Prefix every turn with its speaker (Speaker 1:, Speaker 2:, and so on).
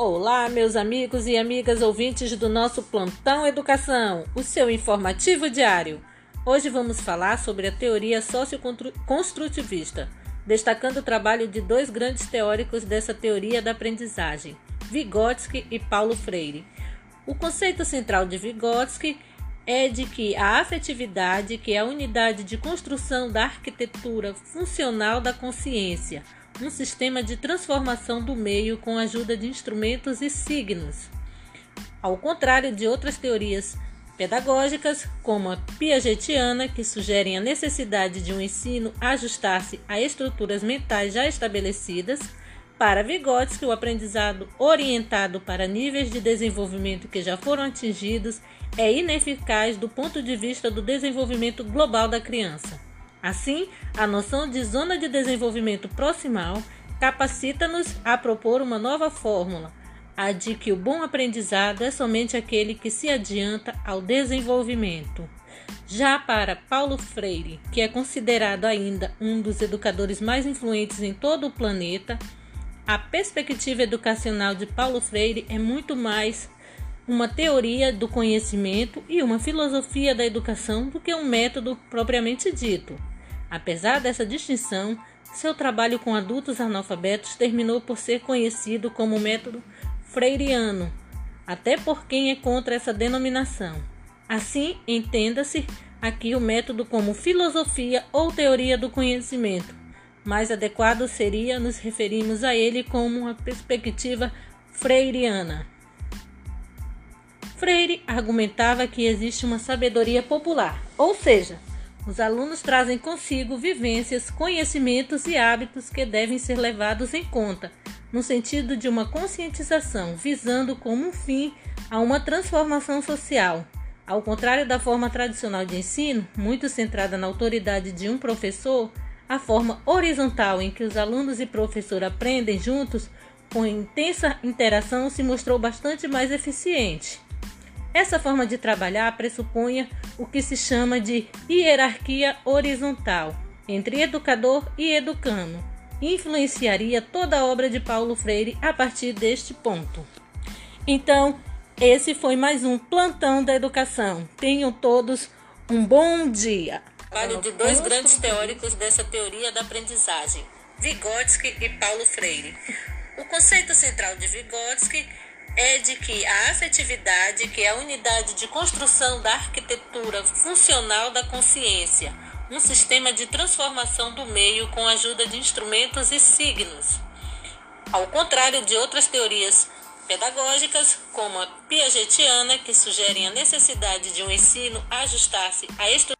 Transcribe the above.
Speaker 1: Olá, meus amigos e amigas ouvintes do nosso Plantão Educação, o seu informativo diário. Hoje vamos falar sobre a teoria socioconstrutivista, destacando o trabalho de dois grandes teóricos dessa teoria da aprendizagem, Vygotsky e Paulo Freire. O conceito central de Vygotsky é de que a afetividade, que é a unidade de construção da arquitetura funcional da consciência, um sistema de transformação do meio com a ajuda de instrumentos e signos. Ao contrário de outras teorias pedagógicas, como a piagetiana, que sugerem a necessidade de um ensino ajustar-se a estruturas mentais já estabelecidas, para Vygotsky, o aprendizado orientado para níveis de desenvolvimento que já foram atingidos é ineficaz do ponto de vista do desenvolvimento global da criança. Assim, a noção de zona de desenvolvimento proximal capacita-nos a propor uma nova fórmula, a de que o bom aprendizado é somente aquele que se adianta ao desenvolvimento. Já para Paulo Freire, que é considerado ainda um dos educadores mais influentes em todo o planeta, a perspectiva educacional de Paulo Freire é muito mais uma teoria do conhecimento e uma filosofia da educação do que um método propriamente dito. Apesar dessa distinção, seu trabalho com adultos analfabetos terminou por ser conhecido como método freiriano, até por quem é contra essa denominação. Assim, entenda-se aqui o método como filosofia ou teoria do conhecimento. Mais adequado seria nos referirmos a ele como uma perspectiva freiriana. Freire argumentava que existe uma sabedoria popular, ou seja, os alunos trazem consigo vivências, conhecimentos e hábitos que devem ser levados em conta, no sentido de uma conscientização, visando como um fim a uma transformação social. Ao contrário da forma tradicional de ensino, muito centrada na autoridade de um professor, a forma horizontal em que os alunos e professor aprendem juntos, com intensa interação, se mostrou bastante mais eficiente. Essa forma de trabalhar pressupunha o que se chama de hierarquia horizontal entre educador e educando, influenciaria toda a obra de Paulo Freire a partir deste ponto. Então, esse foi mais um plantão da educação. Tenham todos um bom dia.
Speaker 2: Trabalho de dois grandes teóricos dessa teoria da aprendizagem, Vygotsky e Paulo Freire. O conceito central de Vygotsky é de que a afetividade, que é a unidade de construção da arquitetura funcional da consciência, um sistema de transformação do meio com a ajuda de instrumentos e signos. Ao contrário de outras teorias pedagógicas, como a piagetiana, que sugerem a necessidade de um ensino ajustar-se a estruturas